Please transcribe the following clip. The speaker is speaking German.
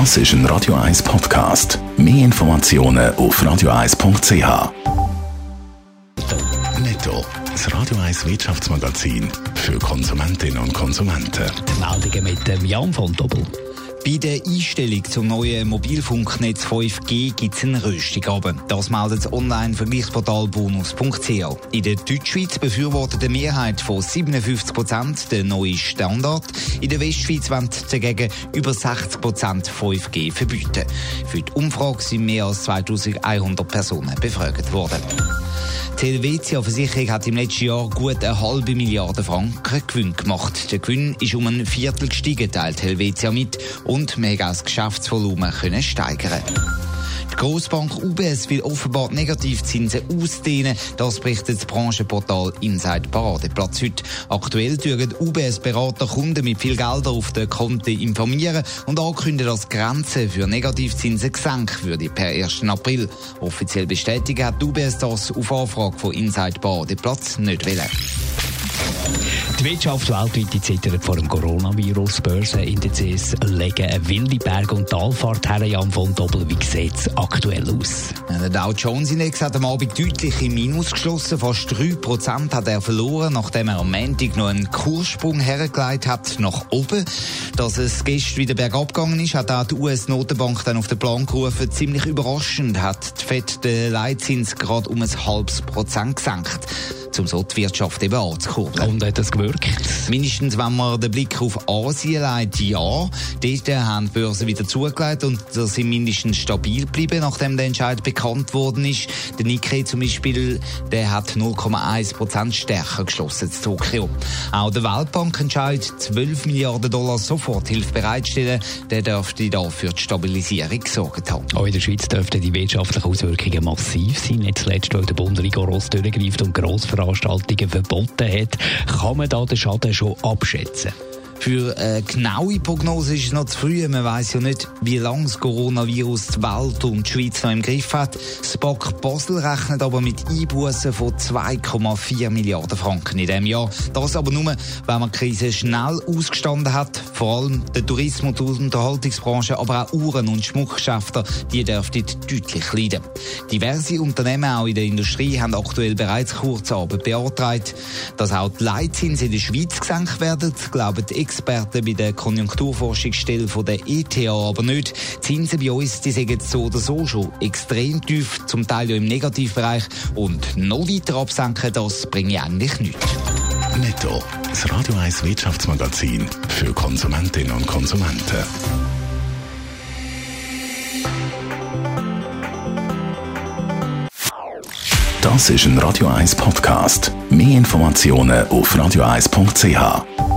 Das ist ein Radio 1 Podcast. Mehr Informationen auf radio1.ch. Netto, das Radio 1 Wirtschaftsmagazin für Konsumentinnen und Konsumenten. Die Meldungen mit dem Jan von Doppel. Bei der Einstellung zum neuen Mobilfunknetz 5G gibt es einen Röstung. Das meldet das Online-Vergleichsportal bonus.ch. In der Deutschschweiz befürwortet eine Mehrheit von 57 Prozent den neuen Standard. In der Westschweiz wollen dagegen über 60 Prozent 5G verbieten. Für die Umfrage sind mehr als 2100 Personen befragt worden. Die Helvetia-Versicherung hat im letzten Jahr gut eine halbe Milliarde Franken Gewinn gemacht. Der Gewinn ist um ein Viertel gestiegen, teilt Helvetia mit, und man konnte auch das Geschäftsvolumen steigern. Die Grossbank UBS will offenbar Negativzinsen ausdehnen. Das berichtet das Branchenportal Inside Paradeplatz heute. Aktuell türen UBS-Berater Kunden mit viel Geld auf den Konten informieren und ankündigen, dass Grenzen für Negativzinsen gesenkt würde per 1. April. Offiziell bestätigen hat UBS das auf Anfrage von Inside Paradeplatz nicht wollen. Die Wirtschaft weltweit zittert vor dem Coronavirus. Börsenindizes legen eine wilde Berg- und Talfahrt her. Jan von Doppel, wie sieht es aktuell aus? Der Dow Jones Index hat am Abend deutlich im Minus geschlossen. Fast 3% hat er verloren, nachdem er am Montag noch einen Kurssprung hergelegt hat nach oben. Dass es gestern wieder bergab gegangen ist, hat auch die US-Notenbank dann auf den Plan gerufen. Ziemlich überraschend hat die FED den Leitzins gerade um ein halbes Prozent gesenkt um so die Wirtschaft eben anzukurbeln. Und hat das gewirkt? Mindestens, wenn man den Blick auf Asien leitet, ja. Dort haben die Börsen wieder zugelegt und da sind mindestens stabil geblieben, nachdem der Entscheid bekannt worden ist. Der Nikkei zum Beispiel, der hat 0,1 stärker geschlossen in Tokio. Auch der Weltbank entscheidet 12 Milliarden Dollar Soforthilfe bereitstellen. Der dürfte dafür die Stabilisierung gesorgt haben. Auch in der Schweiz dürften die wirtschaftlichen Auswirkungen massiv sein. Nicht zuletzt, weil der Bund rigoros durchgreift und Grossveranstaltungen Veranstaltungen verboten hat. Kann man da den Schaden schon abschätzen? Für eine genaue Prognose ist es noch zu früh. Man weiß ja nicht, wie lange das Coronavirus die Welt und die Schweiz noch im Griff hat. Spock Basel rechnet aber mit Einbußen von 2,4 Milliarden Franken in diesem Jahr. Das aber nur, wenn man die Krise schnell ausgestanden hat. Vor allem der Tourismus- und Unterhaltungsbranche, aber auch Uhren- und Schmuckgeschäfte, die dürften deutlich leiden. Diverse Unternehmen, auch in der Industrie, haben aktuell bereits Kurzarbeit beantragt. Dass auch die Leitzinsen in der Schweiz gesenkt werden, glauben die Experten bei der Konjunkturforschungsstelle von der ETH aber nicht. Die Zinsen bei uns die sind so oder so schon extrem tief, zum Teil ja im Negativbereich. Und noch weiter absenken, das bringt eigentlich nichts. Netto, das Radio 1 Wirtschaftsmagazin für Konsumentinnen und Konsumenten. Das ist ein Radio 1 Podcast. Mehr Informationen auf radio1.ch.